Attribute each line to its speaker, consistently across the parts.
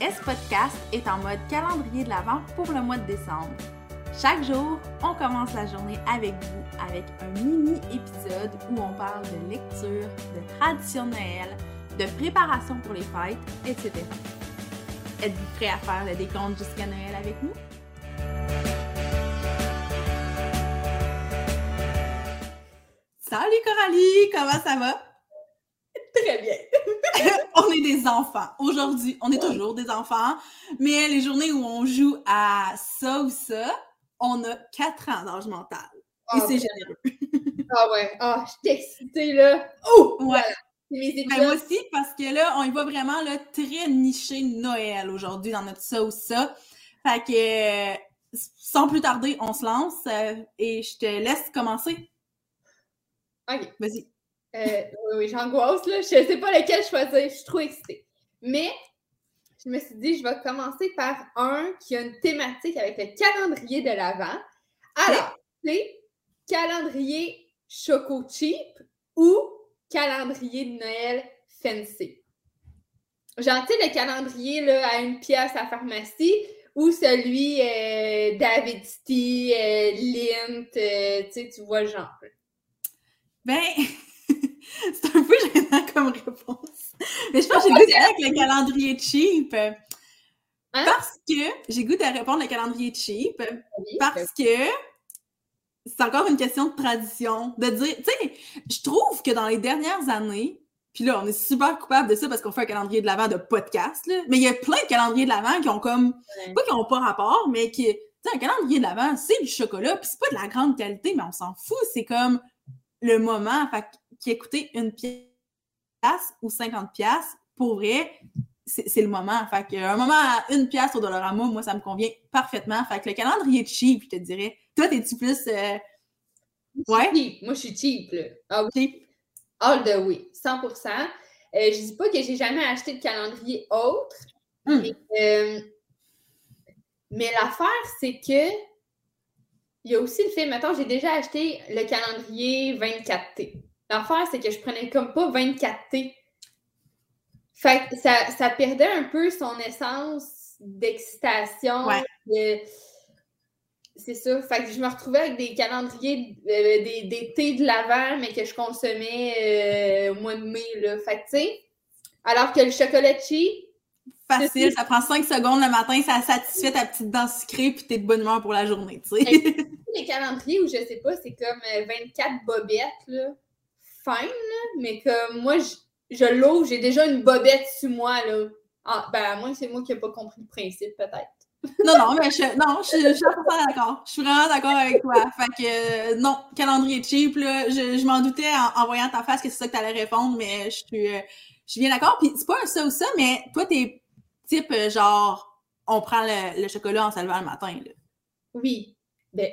Speaker 1: S-Podcast est en mode calendrier de l'Avent pour le mois de décembre. Chaque jour, on commence la journée avec vous avec un mini-épisode où on parle de lecture, de tradition de Noël, de préparation pour les fêtes, etc. Êtes-vous prêt à faire le décompte jusqu'à Noël avec nous? Salut Coralie, comment ça va?
Speaker 2: Très bien.
Speaker 1: est des enfants. Aujourd'hui, on est toujours des enfants, mais les journées où on joue à ça ou ça, on a 4 ans d'âge mental. Et
Speaker 2: Ah,
Speaker 1: c'est
Speaker 2: ouais.
Speaker 1: généreux.
Speaker 2: Ah ouais. Ah, je suis excitée, là.
Speaker 1: Oh! Ouais.
Speaker 2: Voilà. C'est mes
Speaker 1: Ben, moi aussi, parce que là, on y va vraiment là, très niché Noël aujourd'hui dans notre ça ou ça. Fait que, euh, sans plus tarder, on se lance euh, et je te laisse commencer.
Speaker 2: OK.
Speaker 1: Vas-y.
Speaker 2: Euh, oui, oui, j'angoisse, là. Je sais pas lequel choisir. Je suis trop excitée. Mais, je me suis dit, je vais commencer par un qui a une thématique avec le calendrier de l'Avent. Alors, c'est calendrier choco cheap ou calendrier de Noël fancy. Genre, tu sais, le calendrier là, à une pièce à pharmacie ou celui euh, David City, euh, Lint, euh, tu sais, tu vois le genre.
Speaker 1: Ben, c'est un peu gênant comme réponse. Mais je pense que j'ai goût avec le calendrier cheap.
Speaker 2: Hein?
Speaker 1: Parce que j'ai goût de répondre le calendrier cheap.
Speaker 2: Oui,
Speaker 1: Parce que c'est encore une question de tradition. De dire, tu sais, je trouve que dans les dernières années, puis là, on est super coupable de ça parce qu'on fait un calendrier de l'avant de podcast, là, mais il y a plein de calendriers de l'avant qui ont comme,
Speaker 2: Ouais.
Speaker 1: pas qui ont pas rapport, mais qui, tu sais, un calendrier de l'avant, c'est du chocolat, puis c'est pas de la grande qualité, mais on s'en fout, c'est comme le moment, fait qui a coûté une pièce ou 50 pièces pour vrai, c'est le moment. Fait que un moment à une pièce au Dollarama, moi, ça me convient parfaitement. Fait que le calendrier cheap, je te dirais. Toi, t'es-tu plus... euh, Ouais?
Speaker 2: cheap. Moi, je suis cheap, là. Ah oui.
Speaker 1: cheap?
Speaker 2: All the way. 100% euh, Je dis pas que j'ai jamais acheté de calendrier autre,
Speaker 1: Hmm.
Speaker 2: mais, euh, mais l'affaire, c'est que il y a aussi le fait, mettons, j'ai déjà acheté le calendrier 24T. L'affaire, c'est que je prenais comme pas 24T. Fait que ça, ça perdait un peu son essence d'excitation.
Speaker 1: Ouais.
Speaker 2: de- C'est ça. Fait que je me retrouvais avec des calendriers, euh, des, des thés de l'avant, mais que je consommais euh, au mois de mai. Là. Fait que, tu sais, alors que le chocolat cheap,
Speaker 1: Facile, ça prend 5 secondes le matin, ça satisfait ta petite dent sucrée, puis t'es de bonne humeur pour la journée, tu sais.
Speaker 2: les calendriers où je sais pas, c'est comme euh, 24 bobettes, là. Fine, mais comme moi, je, je l'ouvre, j'ai déjà une bobette sur moi, là. Ah, ben, à moins que c'est moi qui n'ai pas compris le principe, peut-être.
Speaker 1: Non, non, mais je, non, je, je suis d'accord. Je suis vraiment d'accord avec toi. Fait que, euh, non, calendrier cheap, là, je, je m'en doutais en, en voyant ta face que c'est ça que t'allais répondre, mais je suis, euh, je suis bien d'accord. Puis c'est pas un ça ou ça, mais toi, t'es type, euh, genre, on prend le, le chocolat en se levant le matin, là.
Speaker 2: Oui. Ben.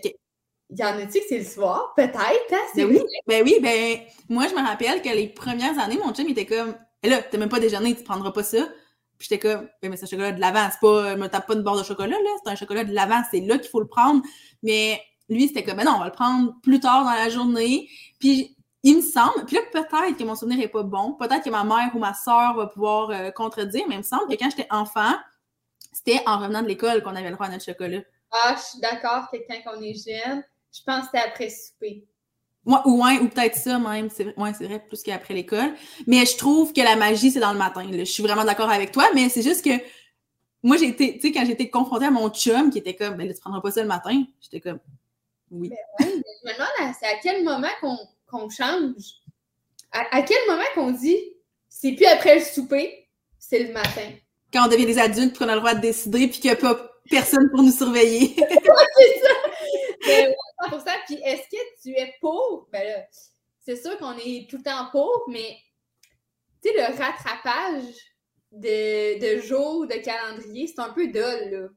Speaker 2: Y en a-tu que c'est le soir? Peut-être, hein? C'est
Speaker 1: Ben oui, ben oui, ben, moi, je me rappelle que les premières années, mon chum, il était comme, Eh là, t'as même pas déjeuné, tu prendras pas ça. Puis j'étais comme, ben, mais c'est un chocolat de l'avant, c'est pas, me tape pas une barre de chocolat, là, c'est un chocolat de l'avant, c'est là qu'il faut le prendre. Mais lui, c'était comme, ben non, on va le prendre plus tard dans la journée. Puis il me semble, puis là, peut-être que mon souvenir est pas bon, peut-être que ma mère ou ma soeur va pouvoir euh, contredire, mais il me semble que quand j'étais enfant, c'était en revenant de l'école qu'on avait le droit à notre chocolat.
Speaker 2: Ah, je suis d'accord que quand on est jeune, je pense que c'était après souper.
Speaker 1: Ouais, ou, ouais, ou peut-être ça même, c'est ouais, c'est vrai, plus qu'après l'école. Mais je trouve que la magie, c'est dans le matin. là. Je suis vraiment d'accord avec toi, mais c'est juste que moi, j'ai été, tu sais, quand j'ai été confrontée à mon chum qui était comme, ben là, tu prendras pas ça le matin, j'étais comme, oui.
Speaker 2: Ouais, mais je me demande, c'est à quel moment qu'on change? À, à quel moment qu'on dit, c'est plus après le souper, c'est le matin?
Speaker 1: Quand on devient des adultes, qu'on a le droit de décider, puis qu'il n'y a pas personne pour nous surveiller.
Speaker 2: c'est ça! Mais ouais, 100%. Puis est-ce que tu es pour? Ben là, c'est sûr qu'on est tout le temps pour, mais tu sais, le rattrapage de, de jours, de calendrier, c'est un peu dole, là.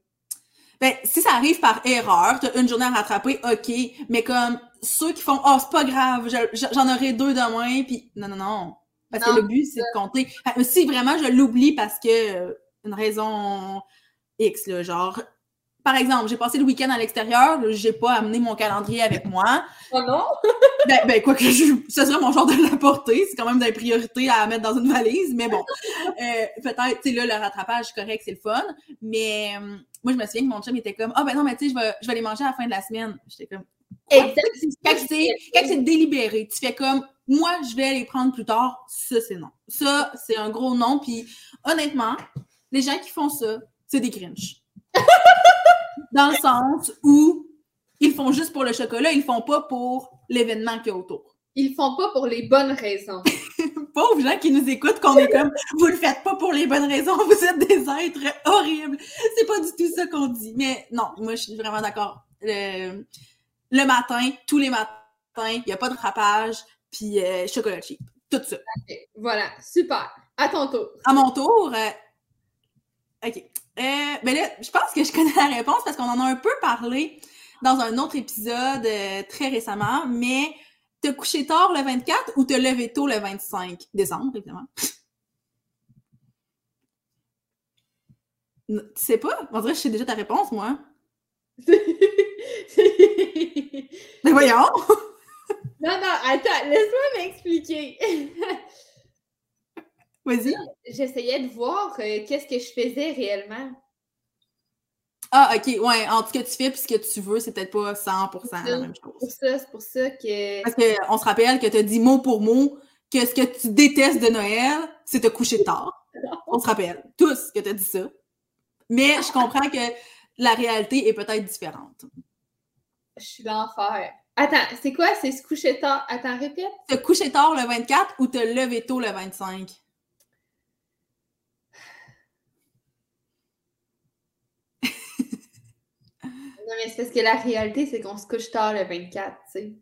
Speaker 1: ben, si ça arrive par erreur, t'as une journée à rattraper, ok, mais comme ceux qui font, oh, c'est pas grave, je- je- j'en aurai deux demain, puis non, non, non. Parce
Speaker 2: Non,
Speaker 1: que le but, c'est de compter. Ah, Si vraiment je l'oublie parce que euh, une raison X, là, genre, par exemple, j'ai passé le week-end à l'extérieur, j'ai pas amené mon calendrier avec moi.
Speaker 2: Oh non?
Speaker 1: ben, ben, quoi que je, ce serait mon genre de l'apporter. C'est quand même des priorités à mettre dans une valise, mais bon. Euh, peut-être, tu sais, là, le rattrapage, correct, c'est le fun. Mais euh, moi, je me souviens que mon chum était comme, ah, ben non, mais tu sais, je vais, je vais les manger à la fin de la semaine. J'étais comme, quand c'est délibéré, tu fais comme, moi, je vais les prendre plus tard, ça, c'est non. Ça, c'est un gros non. Puis, honnêtement, les gens qui font ça, c'est des grinches. Dans le sens où ils font juste pour le chocolat, ils font pas pour l'événement qu'il y a autour.
Speaker 2: Ils font pas pour les bonnes raisons.
Speaker 1: Pauvres gens qui nous écoutent, qu'on est comme vous le faites pas pour les bonnes raisons, vous êtes des êtres horribles. C'est pas du tout ça qu'on dit. Mais non, moi je suis vraiment d'accord. Le, matin, tous les matins, il n'y a pas de rapage, puis euh, chocolat cheap. Tout ça.
Speaker 2: Voilà, super. À ton tour.
Speaker 1: À mon tour. Euh, OK. Euh, ben là, je pense que je connais la réponse parce qu'on en a un peu parlé dans un autre épisode euh, très récemment, mais te coucher tard le 24 ou te lever tôt le 25 décembre, évidemment? tu sais pas? On dirait que je sais déjà ta réponse, moi. Mais ben voyons!
Speaker 2: non, non, attends, laisse-moi m'expliquer.
Speaker 1: Vas-y.
Speaker 2: J'essayais de voir euh, qu'est-ce que je faisais réellement.
Speaker 1: Ah, OK, ouais. Entre ce que tu fais et ce que tu veux, c'est peut-être pas 100% la même chose.
Speaker 2: Pour ça, c'est pour ça que.
Speaker 1: Parce qu'on se rappelle que tu as dit mot pour mot que ce que tu détestes de Noël, c'est te coucher tard. On se rappelle tous que tu as dit ça. Mais je comprends que la réalité est peut-être différente.
Speaker 2: Je suis l'enfer. Attends, c'est quoi? C'est se coucher tard? Attends, répète.
Speaker 1: Te coucher tard le 24 ou te lever tôt le 25?
Speaker 2: Non, mais c'est parce que la réalité, c'est qu'on se couche tard le 24, tu sais.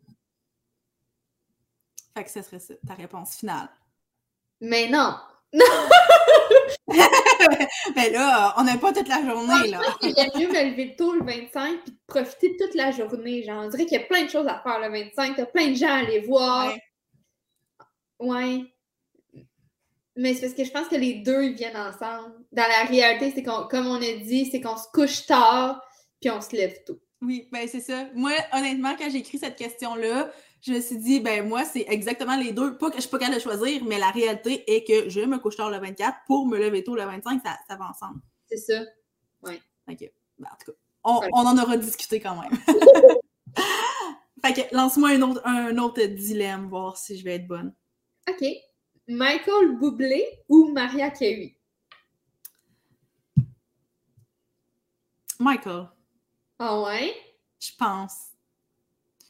Speaker 1: Fait que ce serait ça, ta réponse finale.
Speaker 2: Mais non!
Speaker 1: mais là, on n'a pas toute la journée, là.
Speaker 2: Il y a mieux me lever tôt le 25 puis de profiter toute la journée. Genre, on dirait qu'il y a plein de choses à faire le 25. T'as plein de gens à aller voir. Ouais. Mais c'est parce que je pense que les deux, ils viennent ensemble. Dans la réalité, c'est qu'on, comme on a dit, c'est qu'on se couche tard, puis on se lève tôt.
Speaker 1: Oui, ben c'est ça. Moi, honnêtement, quand j'ai écrit cette question-là, je me suis dit, ben moi, c'est exactement les deux. Pas que je suis pas capable de choisir, mais la réalité est que je me couche tard le 24 pour me lever tôt le 25, ça, ça va ensemble.
Speaker 2: C'est ça. Oui.
Speaker 1: OK. Ben, en tout cas, on, on, en aura discuté quand même. fait que lance-moi un autre, un autre dilemme, voir si je vais être bonne.
Speaker 2: OK. Michael Bublé ou Maria Carey?
Speaker 1: Michael.
Speaker 2: Ah ouais?
Speaker 1: Je pense.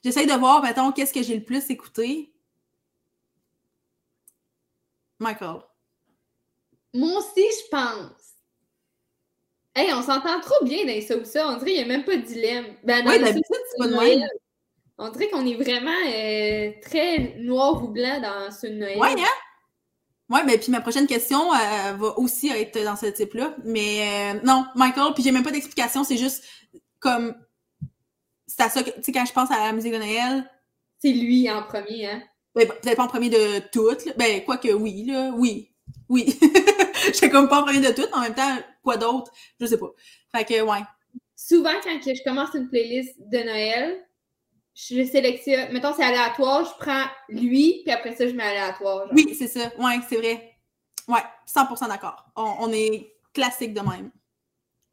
Speaker 1: J'essaye de voir, mettons, qu'est-ce que j'ai le plus écouté. Michael.
Speaker 2: Moi aussi, je pense. Hey, on s'entend trop bien dans ça ou ça. On dirait qu'il n'y a même pas de dilemme.
Speaker 1: Ben, oui, d'habitude, c'est pas Noël.
Speaker 2: On dirait qu'on est vraiment euh, très noir ou blanc dans ce Noël.
Speaker 1: Ouais, hein? Ouais, mais puis ma prochaine question euh, va aussi être dans ce type-là. Mais euh, non, Michael, puis j'ai même pas d'explication, c'est juste comme c'est à ça que tu sais quand je pense à la musique de Noël,
Speaker 2: c'est lui en premier hein?
Speaker 1: Ben, peut-être pas en premier de toutes, là. ben quoi que oui là, oui. Oui. Je suis comme pas en premier de toutes, mais en même temps quoi d'autre, je sais pas. Fait que ouais.
Speaker 2: Souvent quand je commence une playlist de Noël, je sélectionne, mettons c'est aléatoire, je prends lui, puis après ça je mets aléatoire.
Speaker 1: Oui, c'est ça. Ouais, c'est vrai. Ouais, 100% d'accord. On, on est classique de même.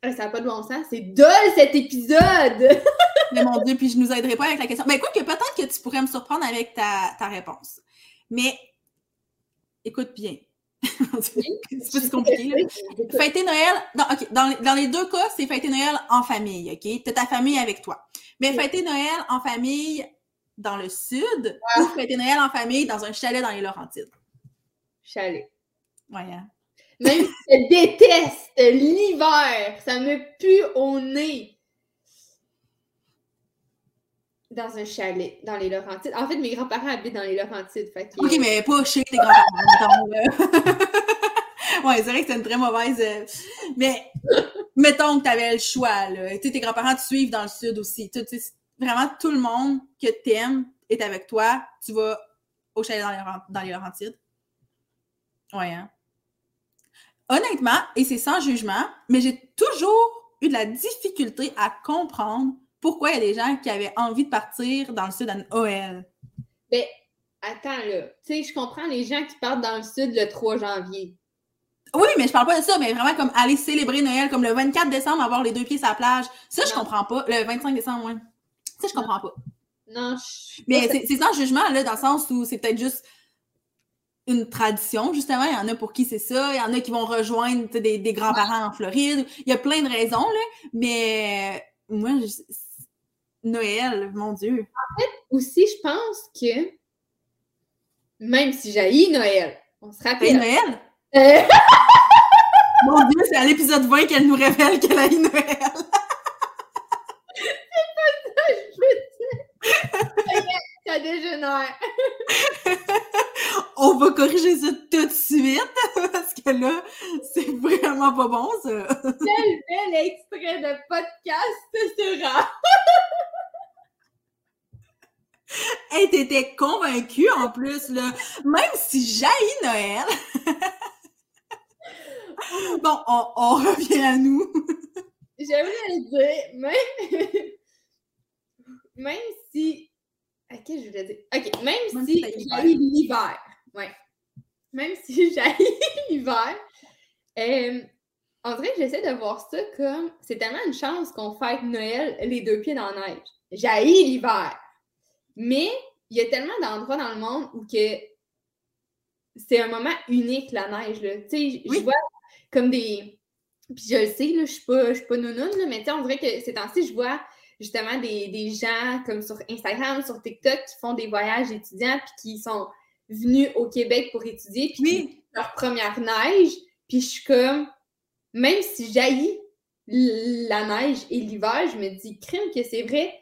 Speaker 2: Ah, ça n'a pas de bon sens. C'est dole cet épisode!
Speaker 1: Mais mon Dieu, puis je nous aiderai pas avec la question. Mais écoute, que peut-être que tu pourrais me surprendre avec ta, ta réponse. Mais écoute bien. c'est pas compliqué. Là. Fêter Noël, dans, dans, les deux cas, c'est fêter Noël en famille, OK? Tu as ta famille avec toi. Mais fêter Noël en famille dans le sud ou fêter Noël en famille dans un chalet dans les Laurentides?
Speaker 2: Chalet.
Speaker 1: Ouais, hein?
Speaker 2: Même si je déteste l'hiver, ça me pue au nez. Dans un chalet, dans les Laurentides. En fait, mes grands-parents habitent dans les Laurentides. Fait
Speaker 1: Ok, mais pas chez tes grands-parents, ouais, c'est vrai que c'est une très mauvaise. Euh, mais mettons que tu avais le choix, là. Tu sais, tes grands-parents te suivent dans le sud aussi. Tu sais, vraiment, tout le monde que tu aimes est avec toi. Tu vas au chalet dans les, dans les Laurentides. Ouais, hein? Honnêtement, et c'est sans jugement, mais j'ai toujours eu de la difficulté à comprendre pourquoi il y a des gens qui avaient envie de partir dans le sud à Noël.
Speaker 2: Ben, attends, là. Tu sais, je comprends les gens qui partent dans le sud le 3 janvier.
Speaker 1: Oui, mais je parle pas de ça, mais vraiment comme aller célébrer Noël, comme le 24 décembre, avoir les deux pieds sur la plage. Ça, je comprends pas. Le 25 décembre, ouais. Ça, je comprends pas.
Speaker 2: Non, je.
Speaker 1: Mais c'est sans jugement, là, dans le sens où c'est peut-être juste une tradition, justement. Il y en a pour qui c'est ça. Il y en a qui vont rejoindre des, des grands-parents en Floride. Il y a plein de raisons, là. Mais moi, je- Noël, mon Dieu.
Speaker 2: Aussi, je pense que même si j'ai Noël, on se
Speaker 1: Et
Speaker 2: rappelle.
Speaker 1: Noël?
Speaker 2: Euh,
Speaker 1: Mon Dieu, c'est à l'épisode 20 qu'elle nous révèle qu'elle a eu Noël.
Speaker 2: ça dégénère.
Speaker 1: On va corriger ça tout de suite, parce que là, c'est vraiment pas bon, ça.
Speaker 2: Quel bel extrait de podcast ce sera.
Speaker 1: Hey, t'étais convaincue en plus, là. Même si j'haïs Noël. bon, on, on revient à nous.
Speaker 2: J'aimerais le dire, même, même si. Ok, je voulais dire? Ok, même,
Speaker 1: Même
Speaker 2: si
Speaker 1: si l'hiver.
Speaker 2: Ouais. Même si j'ai l'hiver. euh, on dirait que j'essaie de voir ça comme. C'est tellement une chance qu'on fête Noël les deux pieds dans la neige. J'ai l'hiver. Mais il y a tellement d'endroits dans le monde où que c'est un moment unique, la neige. Là. Tu sais, je
Speaker 1: Oui.
Speaker 2: vois comme des. Puis je le sais, là, je suis pas, je suis pas nounoune, là, mais tu sais, on dirait que ces temps-ci, je vois justement des, des gens comme sur Instagram, sur TikTok, qui font des voyages étudiants, puis qui sont venus au Québec pour étudier, puis
Speaker 1: Oui,
Speaker 2: leur première neige, puis je suis comme, même si jaillit la neige et l'hiver, je me dis, crime que c'est vrai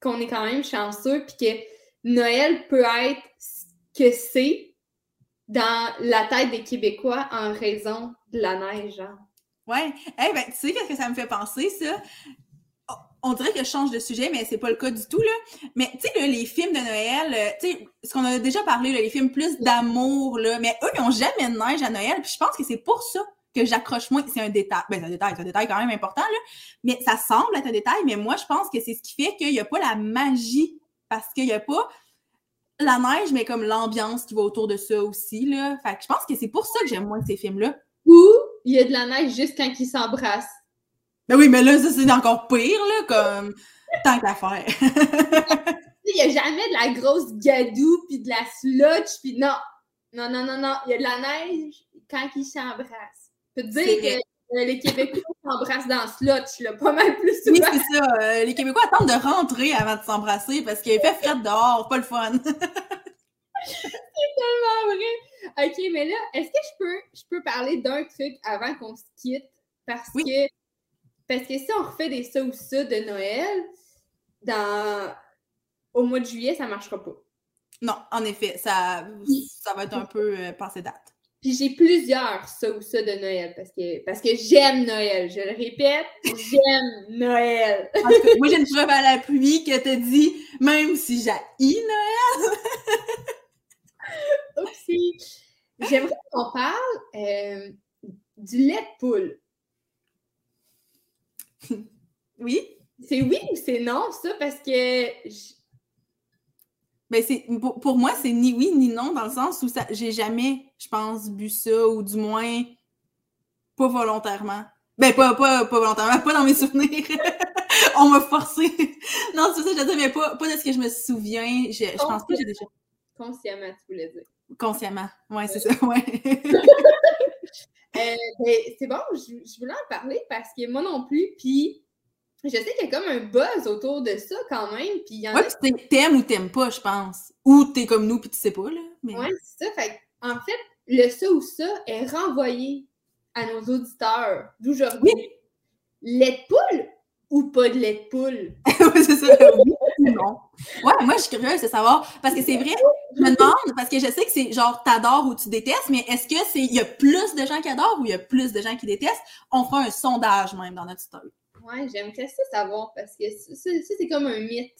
Speaker 2: qu'on est quand même chanceux, puis que Noël peut être ce que c'est dans la tête des Québécois en raison de la neige, genre.
Speaker 1: ouais. Eh ben, tu sais qu'est-ce que ça me fait penser, ça? On dirait que je change de sujet, mais c'est pas le cas du tout, là. Mais, tu sais, les films de Noël, euh, tu sais, ce qu'on a déjà parlé, les films plus d'amour, là, mais eux, ils ont jamais de neige à Noël, puis je pense que c'est pour ça que j'accroche moins. C'est un détail. Ben, c'est un détail, c'est un détail quand même important, là. Mais ça semble être un détail, mais moi, je pense que c'est ce qui fait qu'il n'y a pas la magie, parce qu'il n'y a pas la neige, mais comme l'ambiance qui va autour de ça aussi, là. Fait que je pense que c'est pour ça que j'aime moins ces films-là.
Speaker 2: Ou il y a de la neige juste quand ils s'embrassent.
Speaker 1: Ben oui, mais là, ça, c'est encore pire, là, comme tant qu'à faire.
Speaker 2: Il n'y a jamais de la grosse gadoue, puis de la sludge, puis non. Non, non, non, non. Il y a de la neige quand ils s'embrassent. Je peux te
Speaker 1: C'est
Speaker 2: dire que euh, les Québécois s'embrassent dans le sludge, là, pas mal plus
Speaker 1: Oui,
Speaker 2: souvent.
Speaker 1: c'est ça. euh, les Québécois attendent de rentrer avant de s'embrasser parce qu'il fait fret dehors, pas le fun.
Speaker 2: tellement vrai. OK, mais là, est-ce que je peux, je peux parler d'un truc avant qu'on se quitte? Parce
Speaker 1: Oui.
Speaker 2: que parce que si on refait des ça ou ça de Noël, dans au mois de juillet, ça marchera pas.
Speaker 1: non, en effet, ça, ça va être un peu euh, passé date.
Speaker 2: Puis j'ai plusieurs ça ou ça de Noël parce que parce que j'aime Noël. Je le répète, j'aime Noël.
Speaker 1: En tout cas, moi, j'ai une preuve à l'appui que te dit, même si j'ai Noël,
Speaker 2: Oupsie. J'aimerais qu'on parle euh, du lait de poule.
Speaker 1: Oui,
Speaker 2: C'est oui ou c'est non, ça? Parce que
Speaker 1: ben c'est, pour, pour moi, c'est ni oui ni non, dans le sens où ça, j'ai jamais, je pense, bu ça, ou du moins, pas volontairement. Ben, pas, pas, pas volontairement, pas dans mes souvenirs. On m'a forcé. non, c'est ça, je veux dire, mais pas, pas de ce que je me souviens. Je, je pense pas que j'ai déjà
Speaker 2: consciemment, tu voulais dire.
Speaker 1: consciemment. Ouais, c'est ça, ouais.
Speaker 2: Euh, ben, c'est bon, je, je voulais en parler parce que moi non plus, puis je sais qu'il y a comme un buzz autour de ça quand même, puis y en
Speaker 1: ouais,
Speaker 2: a
Speaker 1: puis t'es- t'aimes ou t'aimes pas, je pense. Ou t'es comme nous puis tu sais pas, là. Mais...
Speaker 2: Ouais, c'est ça. Fait en fait, le ça ou ça est renvoyé à nos auditeurs d'aujourd'hui. Lait de poule ou pas de lait de poule?
Speaker 1: Ouais, c'est ça, oui ou non. Ouais, moi, je suis curieuse de savoir. Parce que c'est vrai, je me demande, parce que je sais que c'est genre t'adores ou tu détestes, mais est-ce que c'est il y a plus de gens qui adorent ou il y a plus de gens qui détestent? On fera un sondage même dans notre story.
Speaker 2: Ouais, j'aimerais ça savoir parce que ça, c'est comme un mythe.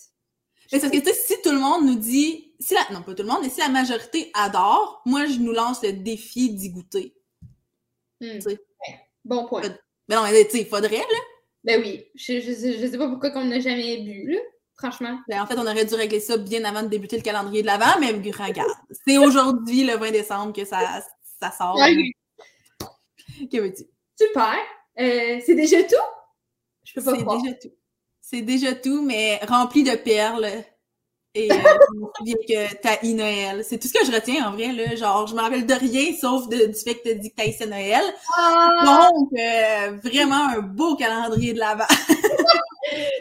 Speaker 1: Mais parce que tu sais, si tout le monde nous dit, si la, non pas tout le monde, mais si la majorité adore, moi je nous lance le défi d'y goûter.
Speaker 2: Hmm. Bon point.
Speaker 1: Ben non, mais tu sais, il faudrait là.
Speaker 2: Ben oui. Je, je, sais- je sais pas pourquoi qu'on n'a jamais bu, là. Franchement.
Speaker 1: Ben, en fait, on aurait dû régler ça bien avant de débuter le calendrier de l'Avent, mais regarde, c'est aujourd'hui, le 20 décembre, que ça, ça sort.
Speaker 2: Ouais.
Speaker 1: Que veux-tu?
Speaker 2: Super. Euh, c'est déjà tout? Je peux pas
Speaker 1: C'est déjà tout. C'est déjà tout, mais rempli de perles. Et euh, je me souviens que t'as eu Noël. C'est tout ce que je retiens en vrai. Là. Genre, je me rappelle de rien sauf de- du fait que t'as dit que t'as Noël.
Speaker 2: Ah!
Speaker 1: Donc, euh, vraiment un beau calendrier de l'Avent.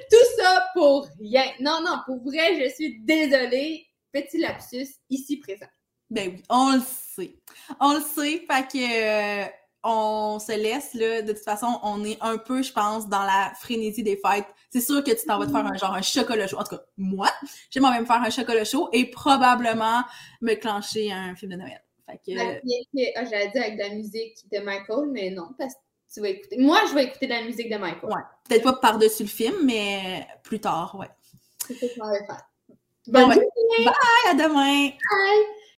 Speaker 2: Tout ça pour rien. Non, non, pour vrai, je suis désolée. Petit lapsus ici présent.
Speaker 1: Ben oui, on le sait. On le sait, fait que euh, on se laisse là. De toute façon, on est un peu, je pense, dans la frénésie des fêtes. C'est sûr que tu t'en vas te faire un genre un chocolat chaud. En tout cas, moi, j'aimerais même faire un chocolat chaud et probablement me clencher un film de Noël. Fait que
Speaker 2: ah, J'allais dire avec de la musique de Michael, mais non, parce que tu vas écouter. Moi, je vais écouter de la musique de Michael.
Speaker 1: Ouais. peut-être pas par-dessus le film, mais plus tard, ouais.
Speaker 2: C'est ce faire.
Speaker 1: Bon,
Speaker 2: Bonne
Speaker 1: ben, bye, à demain!
Speaker 2: Bye!